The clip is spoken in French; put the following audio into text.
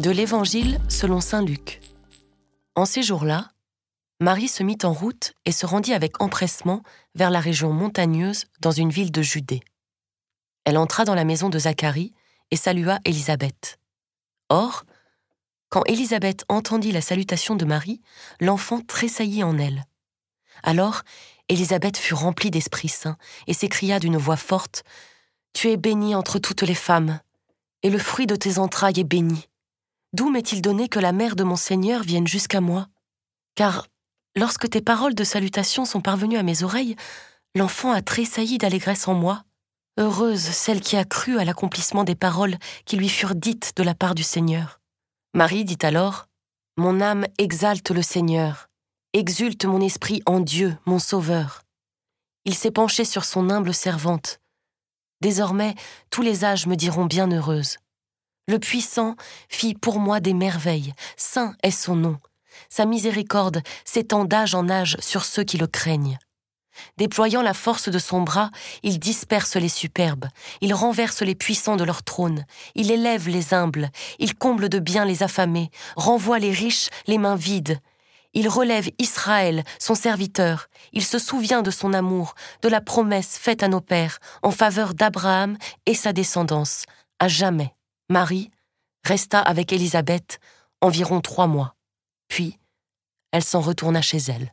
De l'Évangile selon Saint Luc. En ces jours-là, Marie se mit en route et se rendit avec empressement vers la région montagneuse dans une ville de Judée. Elle entra dans la maison de Zacharie et salua Élisabeth. Or, quand Élisabeth entendit la salutation de Marie, l'enfant tressaillit en elle. Alors, Élisabeth fut remplie d'Esprit Saint et s'écria d'une voix forte Tu es bénie entre toutes les femmes, et le fruit de tes entrailles est béni. D'où m'est-il donné que la mère de mon Seigneur vienne jusqu'à moi? Car lorsque tes paroles de salutation sont parvenues à mes oreilles, l'enfant a tressailli d'allégresse en moi. Heureuse celle qui a cru à l'accomplissement des paroles qui lui furent dites de la part du Seigneur. Marie dit alors Mon âme exalte le Seigneur, exulte mon esprit en Dieu, mon Sauveur. Il s'est penché sur son humble servante. Désormais, tous les âges me diront bienheureuse. Le puissant fit pour moi des merveilles, saint est son nom. Sa miséricorde s'étend d'âge en âge sur ceux qui le craignent. Déployant la force de son bras, il disperse les superbes, il renverse les puissants de leur trône, il élève les humbles, il comble de bien les affamés, renvoie les riches les mains vides. Il relève Israël, son serviteur, il se souvient de son amour, de la promesse faite à nos pères en faveur d'Abraham et sa descendance, à jamais. Marie resta avec Élisabeth environ trois mois, puis elle s'en retourna chez elle.